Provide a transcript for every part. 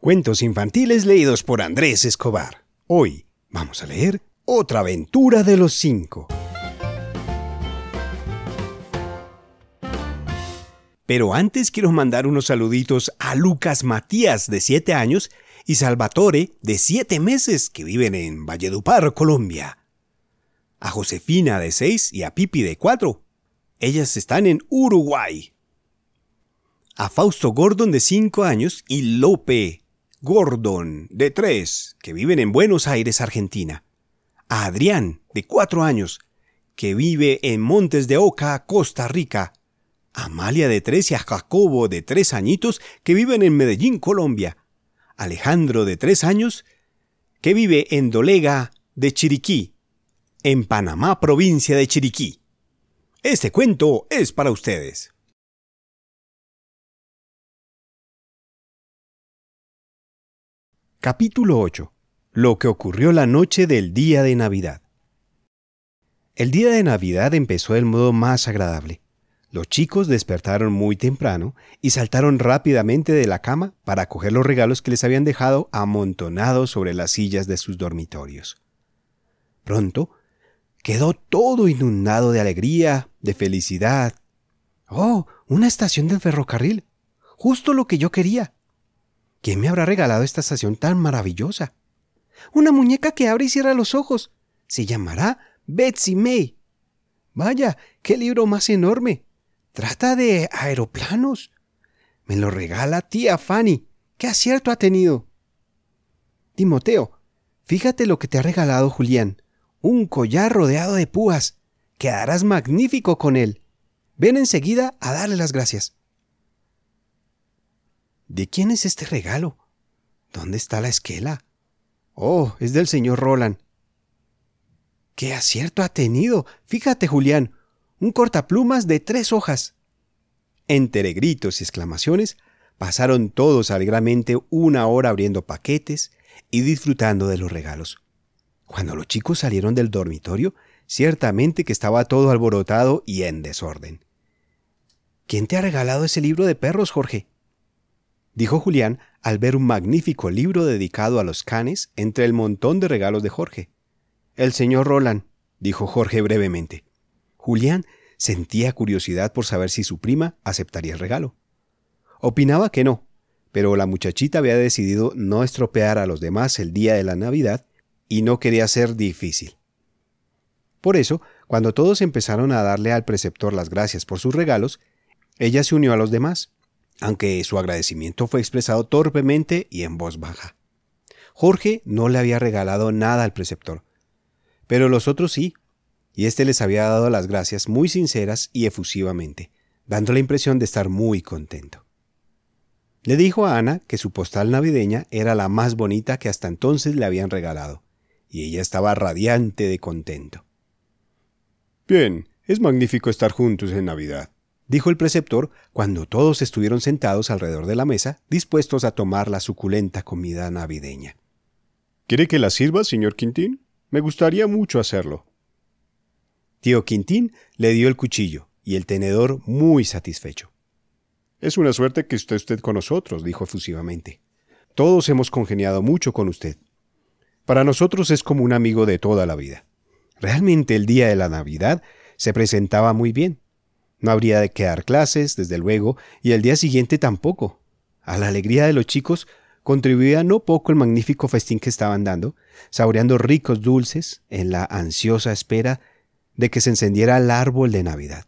Cuentos infantiles leídos por Andrés Escobar. Hoy vamos a leer Otra aventura de los cinco. Pero antes quiero mandar unos saluditos a Lucas Matías, de 7 años, y Salvatore, de 7 meses, que viven en Valledupar, Colombia. A Josefina, de 6, y a Pipi, de 4. Ellas están en Uruguay. A Fausto Gordon, de 5 años, y Lope, Gordon, de 3, que viven en Buenos Aires, Argentina. A Adrián, de 4 años, que vive en Montes de Oca, Costa Rica. A Amalia, de 3, y a Jacobo, de 3 añitos, que viven en Medellín, Colombia. Alejandro, de 3 años, que vive en Dolega, de Chiriquí, en Panamá, provincia de Chiriquí. Este cuento es para ustedes. Capítulo 8. Lo que ocurrió la noche del día de Navidad. El día de Navidad empezó del modo más agradable. Los chicos despertaron muy temprano y saltaron rápidamente de la cama para coger los regalos que les habían dejado amontonados sobre las sillas de sus dormitorios. Pronto quedó todo inundado de alegría, de felicidad. ¡Oh! Una estación del ferrocarril. Justo lo que yo quería. ¿Quién me habrá regalado esta estación tan maravillosa? Una muñeca que abre y cierra los ojos. Se llamará Betsy May. Vaya, qué libro más enorme. Trata de aeroplanos. Me lo regala tía Fanny. ¿Qué acierto ha tenido? Timoteo, fíjate lo que te ha regalado Julián. Un collar rodeado de púas. Quedarás magnífico con él. Ven enseguida a darle las gracias. ¿De quién es este regalo? ¿Dónde está la esquela? Oh, es del señor Roland. ¡Qué acierto ha tenido! Fíjate, Julián, un cortaplumas de tres hojas. Entre gritos y exclamaciones, pasaron todos alegremente una hora abriendo paquetes y disfrutando de los regalos. Cuando los chicos salieron del dormitorio, ciertamente que estaba todo alborotado y en desorden. ¿Quién te ha regalado ese libro de perros, Jorge? Dijo Julián al ver un magnífico libro dedicado a los canes entre el montón de regalos de Jorge. El señor Roland, dijo Jorge brevemente. Julián sentía curiosidad por saber si su prima aceptaría el regalo. Opinaba que no, pero la muchachita había decidido no estropear a los demás el día de la Navidad y no quería ser difícil. Por eso, cuando todos empezaron a darle al preceptor las gracias por sus regalos, ella se unió a los demás aunque su agradecimiento fue expresado torpemente y en voz baja. Jorge no le había regalado nada al preceptor, pero los otros sí, y éste les había dado las gracias muy sinceras y efusivamente, dando la impresión de estar muy contento. Le dijo a Ana que su postal navideña era la más bonita que hasta entonces le habían regalado, y ella estaba radiante de contento. Bien, es magnífico estar juntos en Navidad, dijo el preceptor cuando todos estuvieron sentados alrededor de la mesa, dispuestos a tomar la suculenta comida navideña. ¿Quiere que la sirva, señor Quintín? Me gustaría mucho hacerlo. Tío Quintín le dio el cuchillo y el tenedor muy satisfecho. Es una suerte que esté usted con nosotros, dijo efusivamente. Todos hemos congeniado mucho con usted. Para nosotros es como un amigo de toda la vida. Realmente el día de la Navidad se presentaba muy bien. No habría de quedar clases, desde luego, y el día siguiente tampoco. A la alegría de los chicos contribuía no poco el magnífico festín que estaban dando, saboreando ricos dulces en la ansiosa espera de que se encendiera el árbol de Navidad.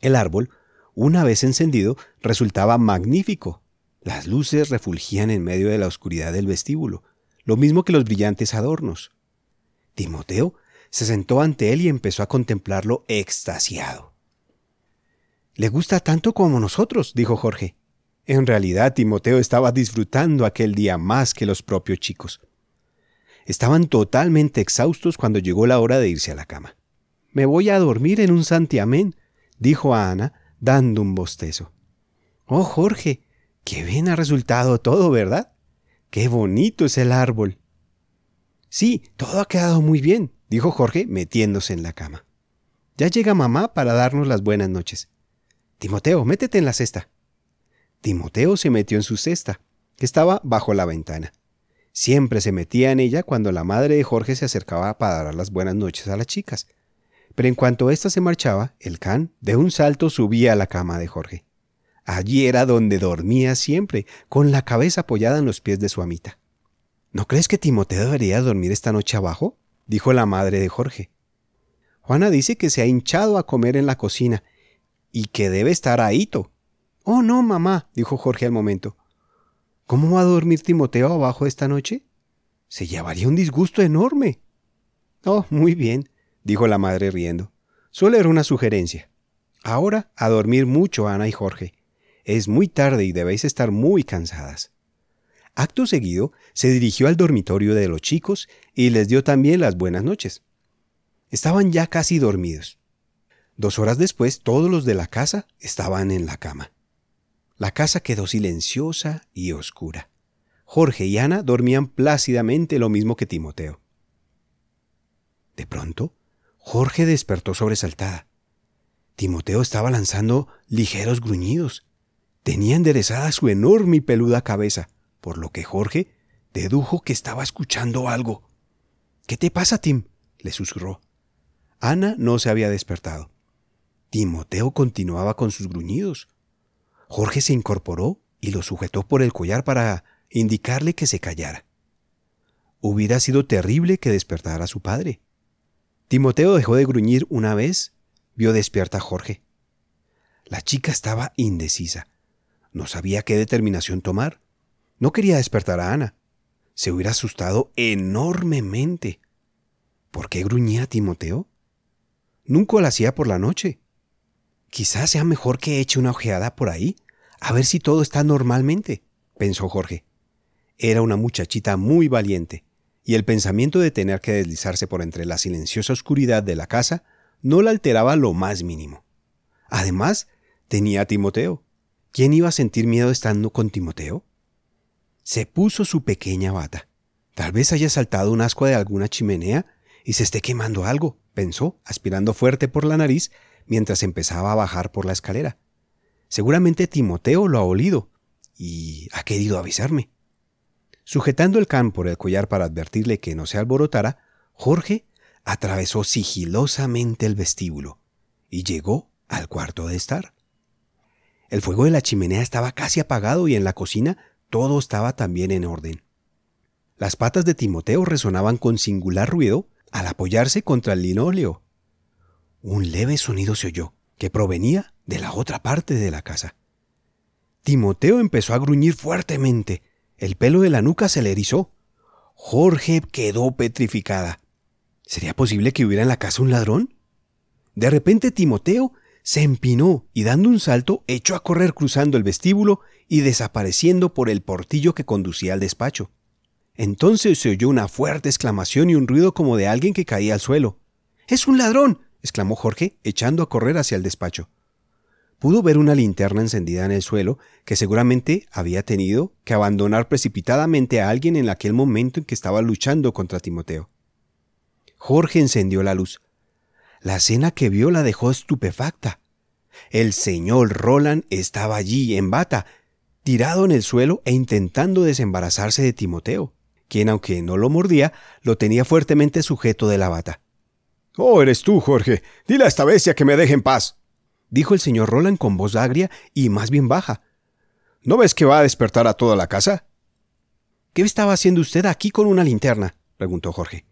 El árbol, una vez encendido, resultaba magnífico. Las luces refulgían en medio de la oscuridad del vestíbulo, lo mismo que los brillantes adornos. Timoteo se sentó ante él y empezó a contemplarlo extasiado. Le gusta tanto como nosotros, dijo Jorge. En realidad, Timoteo estaba disfrutando aquel día más que los propios chicos. Estaban totalmente exhaustos cuando llegó la hora de irse a la cama. Me voy a dormir en un santiamén, dijo a Ana, dando un bostezo. Oh, Jorge, qué bien ha resultado todo, ¿verdad? Qué bonito es el árbol. Sí, todo ha quedado muy bien, dijo Jorge, metiéndose en la cama. Ya llega mamá para darnos las buenas noches. Timoteo, métete en la cesta. Timoteo se metió en su cesta. que estaba bajo la ventana. Siempre se metía en ella cuando la madre de Jorge se acercaba para dar las buenas noches a las chicas. Pero en cuanto ésta se marchaba, el can de un salto subía a la cama de Jorge. Allí era donde dormía siempre, con la cabeza apoyada en los pies de su amita. ¿No crees que Timoteo debería dormir esta noche abajo? dijo la madre de Jorge. Juana dice que se ha hinchado a comer en la cocina y que debe estar ahíto. Oh, no, mamá, dijo Jorge al momento. ¿Cómo va a dormir Timoteo abajo esta noche? Se llevaría un disgusto enorme. Oh, muy bien, dijo la madre riendo. Solo era una sugerencia. Ahora a dormir mucho, Ana y Jorge. Es muy tarde y debéis estar muy cansadas. Acto seguido, se dirigió al dormitorio de los chicos y les dio también las buenas noches. Estaban ya casi dormidos. Dos horas después, todos los de la casa estaban en la cama. La casa quedó silenciosa y oscura. Jorge y Ana dormían plácidamente lo mismo que Timoteo. De pronto, Jorge despertó sobresaltada. Timoteo estaba lanzando ligeros gruñidos. Tenía enderezada su enorme y peluda cabeza, por lo que Jorge dedujo que estaba escuchando algo. ¿Qué te pasa, Tim? le susurró. Ana no se había despertado. Timoteo continuaba con sus gruñidos. Jorge se incorporó y lo sujetó por el collar para indicarle que se callara. Hubiera sido terrible que despertara a su padre. Timoteo dejó de gruñir una vez, vio despierta a Jorge. La chica estaba indecisa. No sabía qué determinación tomar. No quería despertar a Ana. Se hubiera asustado enormemente. ¿Por qué gruñía Timoteo? Nunca lo hacía por la noche. Quizás sea mejor que eche una ojeada por ahí, a ver si todo está normalmente, pensó Jorge. Era una muchachita muy valiente, y el pensamiento de tener que deslizarse por entre la silenciosa oscuridad de la casa no la alteraba lo más mínimo. Además, tenía a Timoteo. ¿Quién iba a sentir miedo estando con Timoteo? Se puso su pequeña bata. Tal vez haya saltado un asco de alguna chimenea y se esté quemando algo, pensó, aspirando fuerte por la nariz mientras empezaba a bajar por la escalera. Seguramente Timoteo lo ha olido y ha querido avisarme. Sujetando el can por el collar para advertirle que no se alborotara, Jorge atravesó sigilosamente el vestíbulo y llegó al cuarto de estar. El fuego de la chimenea estaba casi apagado y en la cocina todo estaba también en orden. Las patas de Timoteo resonaban con singular ruido al apoyarse contra el linóleo. Un leve sonido se oyó, que provenía de la otra parte de la casa. Timoteo empezó a gruñir fuertemente. El pelo de la nuca se le erizó. Jorge quedó petrificada. ¿Sería posible que hubiera en la casa un ladrón? De repente Timoteo se empinó y dando un salto echó a correr cruzando el vestíbulo y desapareciendo por el portillo que conducía al despacho. Entonces se oyó una fuerte exclamación y un ruido como de alguien que caía al suelo. ¡Es un ladrón! Exclamó Jorge, echando a correr hacia el despacho. Pudo ver una linterna encendida en el suelo que seguramente había tenido que abandonar precipitadamente a alguien en aquel momento en que estaba luchando contra Timoteo. Jorge encendió la luz. La escena que vio la dejó estupefacta. El señor Roland estaba allí, en bata, tirado en el suelo e intentando desembarazarse de Timoteo, quien, aunque no lo mordía, lo tenía fuertemente sujeto de la bata. Oh, eres tú, Jorge. Dile a esta bestia que me deje en paz. dijo el señor Roland con voz agria y más bien baja. ¿No ves que va a despertar a toda la casa? ¿Qué estaba haciendo usted aquí con una linterna? preguntó Jorge.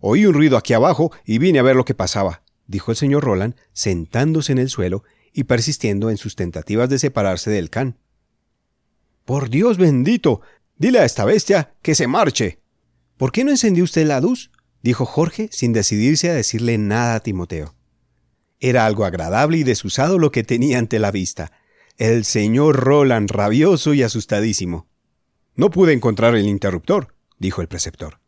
Oí un ruido aquí abajo y vine a ver lo que pasaba, dijo el señor Roland, sentándose en el suelo y persistiendo en sus tentativas de separarse del can. Por Dios bendito. Dile a esta bestia que se marche. ¿Por qué no encendió usted la luz? Dijo Jorge sin decidirse a decirle nada a Timoteo. Era algo agradable y desusado lo que tenía ante la vista. El señor Roland rabioso y asustadísimo. No pude encontrar el interruptor, dijo el preceptor.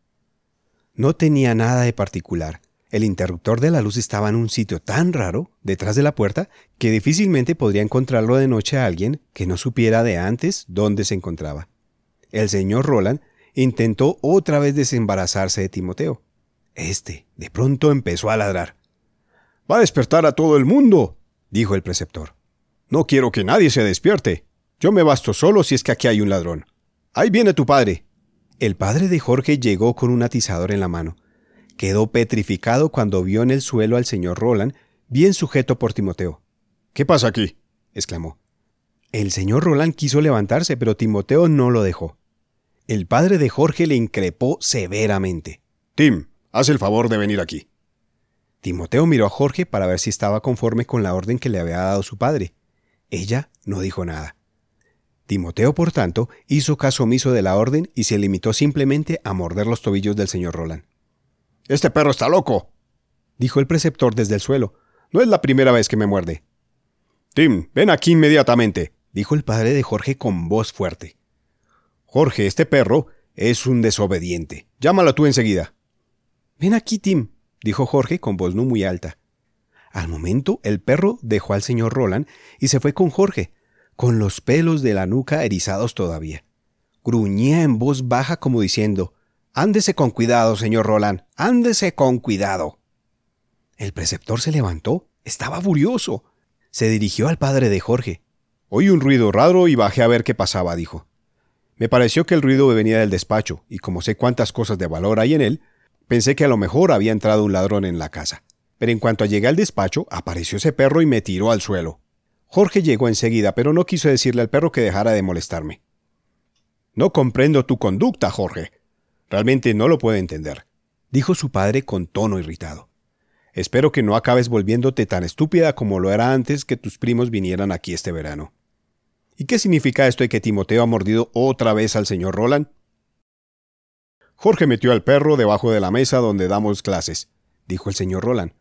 No tenía nada de particular. El interruptor de la luz estaba en un sitio tan raro, detrás de la puerta, que difícilmente podría encontrarlo de noche a alguien que no supiera de antes dónde se encontraba. El señor Roland intentó otra vez desembarazarse de Timoteo. Este, de pronto, empezó a ladrar. Va a despertar a todo el mundo, dijo el preceptor. No quiero que nadie se despierte. Yo me basto solo si es que aquí hay un ladrón. Ahí viene tu padre. El padre de Jorge llegó con un atizador en la mano. Quedó petrificado cuando vio en el suelo al señor Roland, bien sujeto por Timoteo. ¿Qué pasa aquí? exclamó. El señor Roland quiso levantarse, pero Timoteo no lo dejó. El padre de Jorge le increpó severamente. Tim, haz el favor de venir aquí. Timoteo miró a Jorge para ver si estaba conforme con la orden que le había dado su padre. Ella no dijo nada. Timoteo, por tanto, hizo caso omiso de la orden y se limitó simplemente a morder los tobillos del señor Roland. Este perro está loco, dijo el preceptor desde el suelo. No es la primera vez que me muerde. Tim, ven aquí inmediatamente, dijo el padre de Jorge con voz fuerte. Jorge, este perro es un desobediente. Llámalo tú enseguida. Ven aquí, Tim, dijo Jorge con voz no muy alta. Al momento, el perro dejó al señor Roland y se fue con Jorge, con los pelos de la nuca erizados todavía. Gruñía en voz baja como diciendo Ándese con cuidado, señor Roland, ándese con cuidado. El preceptor se levantó, estaba furioso. Se dirigió al padre de Jorge. Oí un ruido raro y bajé a ver qué pasaba, dijo. Me pareció que el ruido venía del despacho, y como sé cuántas cosas de valor hay en él, pensé que a lo mejor había entrado un ladrón en la casa. Pero en cuanto llegué al despacho, apareció ese perro y me tiró al suelo. Jorge llegó enseguida, pero no quiso decirle al perro que dejara de molestarme. No comprendo tu conducta, Jorge. Realmente no lo puedo entender, dijo su padre con tono irritado. Espero que no acabes volviéndote tan estúpida como lo era antes que tus primos vinieran aquí este verano. ¿Y qué significa esto de que Timoteo ha mordido otra vez al señor Roland? Jorge metió al perro debajo de la mesa donde damos clases, dijo el señor Roland.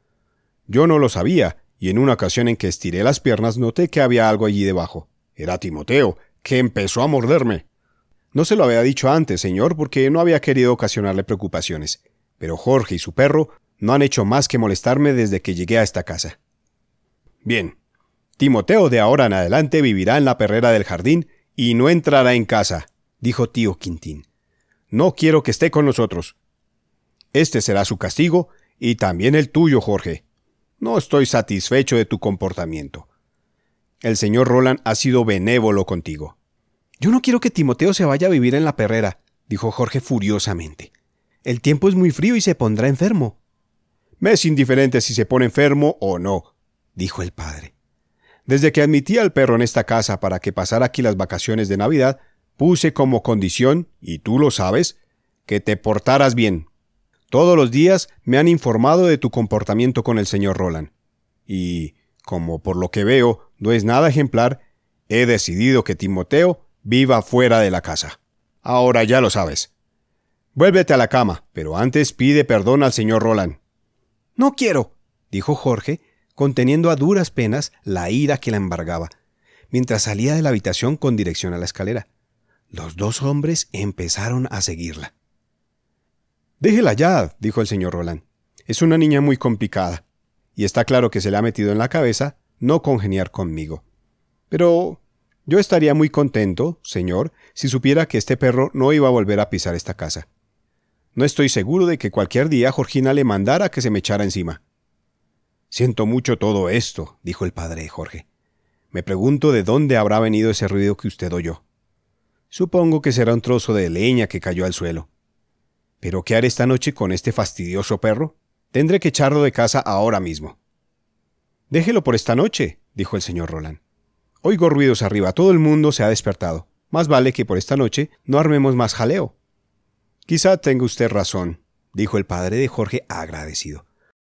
Yo no lo sabía, y en una ocasión en que estiré las piernas noté que había algo allí debajo. Era Timoteo, que empezó a morderme. No se lo había dicho antes, señor, porque no había querido ocasionarle preocupaciones, pero Jorge y su perro no han hecho más que molestarme desde que llegué a esta casa. Bien. Timoteo de ahora en adelante vivirá en la perrera del jardín y no entrará en casa, dijo tío Quintín. No quiero que esté con nosotros. Este será su castigo y también el tuyo, Jorge. No estoy satisfecho de tu comportamiento. El señor Roland ha sido benévolo contigo. Yo no quiero que Timoteo se vaya a vivir en la perrera, dijo Jorge furiosamente. El tiempo es muy frío y se pondrá enfermo. Me es indiferente si se pone enfermo o no, dijo el padre. Desde que admití al perro en esta casa para que pasara aquí las vacaciones de Navidad, puse como condición, y tú lo sabes, que te portaras bien. Todos los días me han informado de tu comportamiento con el señor Roland. Y, como por lo que veo no es nada ejemplar, he decidido que Timoteo viva fuera de la casa. Ahora ya lo sabes. Vuélvete a la cama, pero antes pide perdón al señor Roland. No quiero, dijo Jorge, conteniendo a duras penas la ira que la embargaba, mientras salía de la habitación con dirección a la escalera. Los dos hombres empezaron a seguirla. Déjela ya, dijo el señor Roland. Es una niña muy complicada, y está claro que se le ha metido en la cabeza no congeniar conmigo. Pero yo estaría muy contento, señor, si supiera que este perro no iba a volver a pisar esta casa. No estoy seguro de que cualquier día Georgina le mandara que se me echara encima. Siento mucho todo esto, dijo el padre Jorge. Me pregunto de dónde habrá venido ese ruido que usted oyó. Supongo que será un trozo de leña que cayó al suelo. ¿Pero qué haré esta noche con este fastidioso perro? Tendré que echarlo de casa ahora mismo. Déjelo por esta noche, dijo el señor Roland. Oigo ruidos arriba, todo el mundo se ha despertado. Más vale que por esta noche no armemos más jaleo. Quizá tenga usted razón, dijo el padre de Jorge agradecido.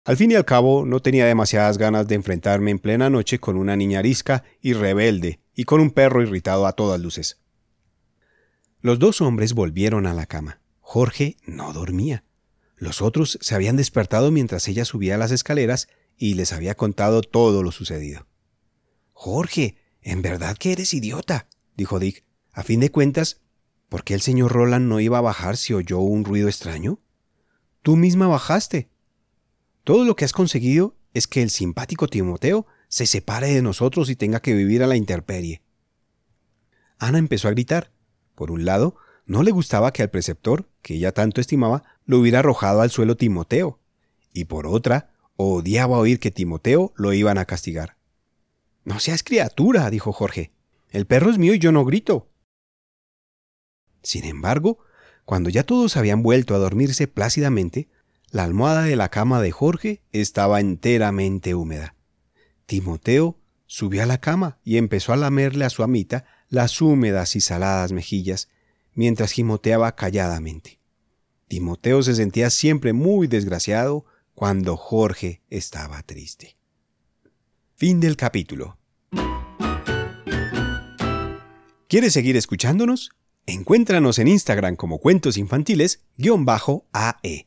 Al fin y al cabo, no tenía demasiadas ganas de enfrentarme en plena noche con una niña arisca y rebelde y con un perro irritado a todas luces. Los dos hombres volvieron a la cama. Jorge no dormía. Los otros se habían despertado mientras ella subía las escaleras y les había contado todo lo sucedido. Jorge, en verdad que eres idiota, dijo Dick. A fin de cuentas, ¿por qué el señor Roland no iba a bajar si oyó un ruido extraño? Tú misma bajaste. Todo lo que has conseguido es que el simpático Timoteo se separe de nosotros y tenga que vivir a la intemperie. Ana empezó a gritar. Por un lado, no le gustaba que al preceptor, que ella tanto estimaba, lo hubiera arrojado al suelo Timoteo, y por otra, odiaba oír que Timoteo lo iban a castigar. No seas criatura, dijo Jorge. El perro es mío y yo no grito. Sin embargo, cuando ya todos habían vuelto a dormirse plácidamente, la almohada de la cama de Jorge estaba enteramente húmeda. Timoteo subió a la cama y empezó a lamerle a su amita las húmedas y saladas mejillas, mientras gimoteaba calladamente. Timoteo se sentía siempre muy desgraciado cuando Jorge estaba triste. Fin del capítulo. ¿Quieres seguir escuchándonos? Encuéntranos en Instagram como Cuentos Infantiles-AE.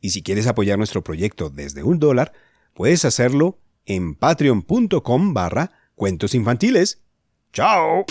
Y si quieres apoyar nuestro proyecto desde un dólar, puedes hacerlo en patreon.com barra cuentos infantiles. ¡Chao!